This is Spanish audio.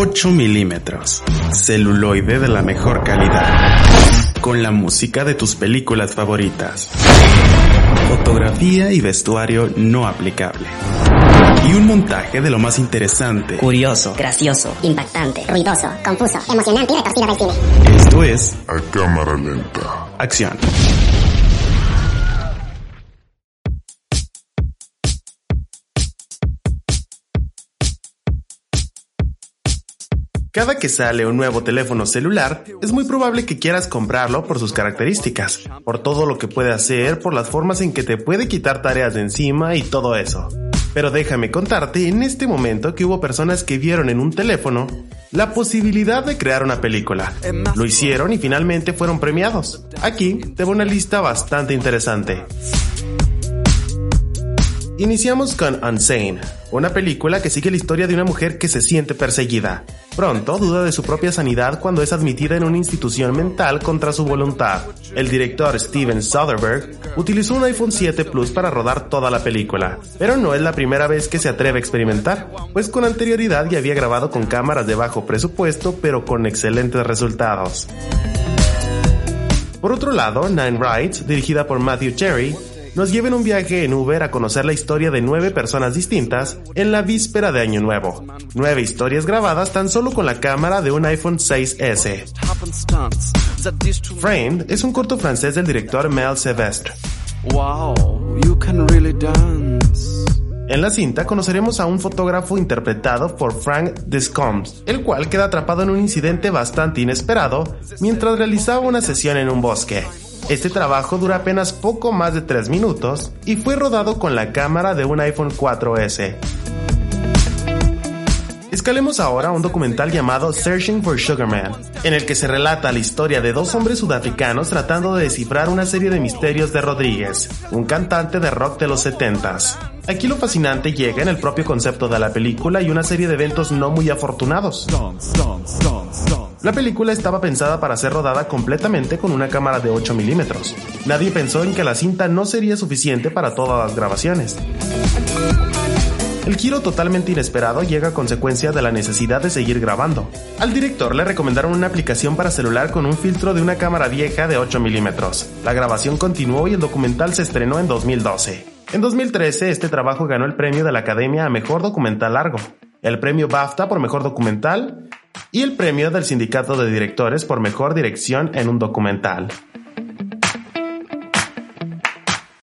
8 milímetros. Celuloide de la mejor calidad. Con la música de tus películas favoritas. Fotografía y vestuario no aplicable. Y un montaje de lo más interesante. Curioso, gracioso, impactante, ruidoso, confuso, emocionante y retorcido del cine. Esto es A cámara lenta. Acción. Cada que sale un nuevo teléfono celular, es muy probable que quieras comprarlo por sus características, por todo lo que puede hacer, por las formas en que te puede quitar tareas de encima y todo eso. Pero déjame contarte en este momento que hubo personas que vieron en un teléfono la posibilidad de crear una película. Lo hicieron y finalmente fueron premiados. Aquí te voy una lista bastante interesante. Iniciamos con Unsane, una película que sigue la historia de una mujer que se siente perseguida. Pronto duda de su propia sanidad cuando es admitida en una institución mental contra su voluntad. El director Steven Soderbergh utilizó un iPhone 7 Plus para rodar toda la película, pero no es la primera vez que se atreve a experimentar, pues con anterioridad ya había grabado con cámaras de bajo presupuesto pero con excelentes resultados. Por otro lado, Nine Rides, dirigida por Matthew Cherry, nos lleva en un viaje en Uber a conocer la historia de nueve personas distintas en la víspera de Año Nuevo. Nueve historias grabadas tan solo con la cámara de un iPhone 6S. Framed es un corto francés del director Mel Sevestre. Wow, you can really dance. En la cinta conoceremos a un fotógrafo interpretado por Frank Descombs, el cual queda atrapado en un incidente bastante inesperado mientras realizaba una sesión en un bosque. Este trabajo dura apenas poco más de 3 minutos y fue rodado con la cámara de un iPhone 4S. Escalemos ahora un documental llamado Searching for Sugar Man, en el que se relata la historia de dos hombres sudafricanos tratando de descifrar una serie de misterios de Rodríguez, un cantante de rock de los 70s. Aquí lo fascinante llega en el propio concepto de la película y una serie de eventos no muy afortunados. La película estaba pensada para ser rodada completamente con una cámara de 8 milímetros. Nadie pensó en que la cinta no sería suficiente para todas las grabaciones. El giro totalmente inesperado llega a consecuencia de la necesidad de seguir grabando. Al director le recomendaron una aplicación para celular con un filtro de una cámara vieja de 8 milímetros. La grabación continuó y el documental se estrenó en 2012. En 2013 este trabajo ganó el premio de la Academia a Mejor Documental Largo, el premio BAFTA por Mejor Documental y el premio del Sindicato de Directores por Mejor Dirección en un Documental.